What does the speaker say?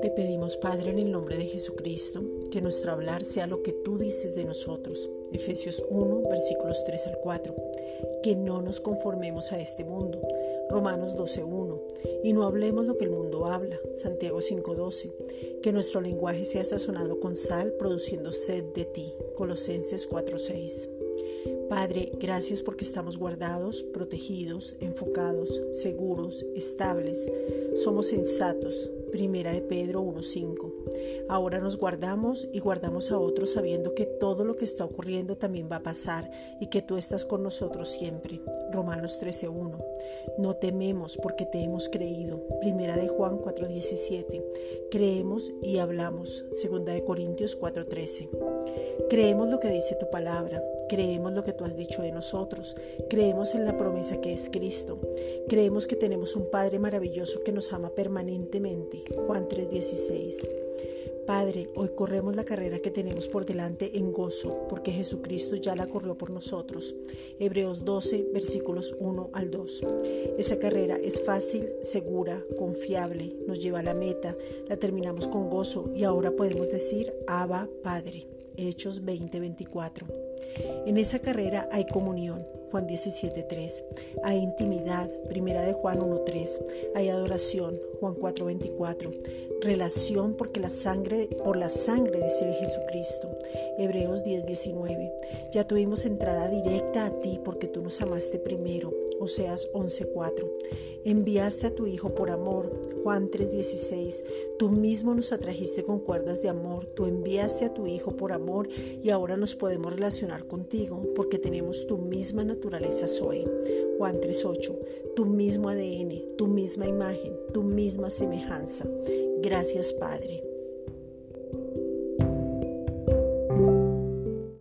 Te pedimos, Padre, en el nombre de Jesucristo, que nuestro hablar sea lo que tú dices de nosotros. Efesios 1, versículos 3 al 4. Que no nos conformemos a este mundo. Romanos 12, 1. Y no hablemos lo que el mundo habla. Santiago 5, 12. Que nuestro lenguaje sea sazonado con sal, produciendo sed de ti. Colosenses 4, 6. Padre, gracias porque estamos guardados, protegidos, enfocados, seguros, estables. Somos sensatos. Primera de Pedro 1.5. Ahora nos guardamos y guardamos a otros sabiendo que todo lo que está ocurriendo también va a pasar y que tú estás con nosotros siempre. Romanos 13.1. No tememos porque te hemos creído. Primera de Juan 4.17. Creemos y hablamos. Segunda de Corintios 4.13. Creemos lo que dice tu palabra, creemos lo que tú has dicho de nosotros, creemos en la promesa que es Cristo, creemos que tenemos un Padre maravilloso que nos ama permanentemente. Juan 3:16. Padre, hoy corremos la carrera que tenemos por delante en gozo, porque Jesucristo ya la corrió por nosotros. Hebreos 12, versículos 1 al 2. Esa carrera es fácil, segura, confiable, nos lleva a la meta, la terminamos con gozo y ahora podemos decir, Abba, Padre. Hechos 20:24. En esa carrera hay comunión, Juan 17:3. Hay intimidad, Primera de Juan 1:3. Hay adoración, Juan 4:24. Relación porque la sangre por la sangre de ser Jesucristo, Hebreos 10:19. Ya tuvimos entrada directa a ti porque tú nos amaste primero, Oseas 11:4. Enviaste a tu Hijo por amor, Juan 3:16. Tú mismo nos atrajiste con cuerdas de amor, tú enviaste a tu Hijo por amor y ahora nos podemos relacionar contigo porque tenemos tu misma naturaleza soy. Juan 3:8. Tu mismo ADN, tu misma imagen, tu misma semejanza. Gracias Padre.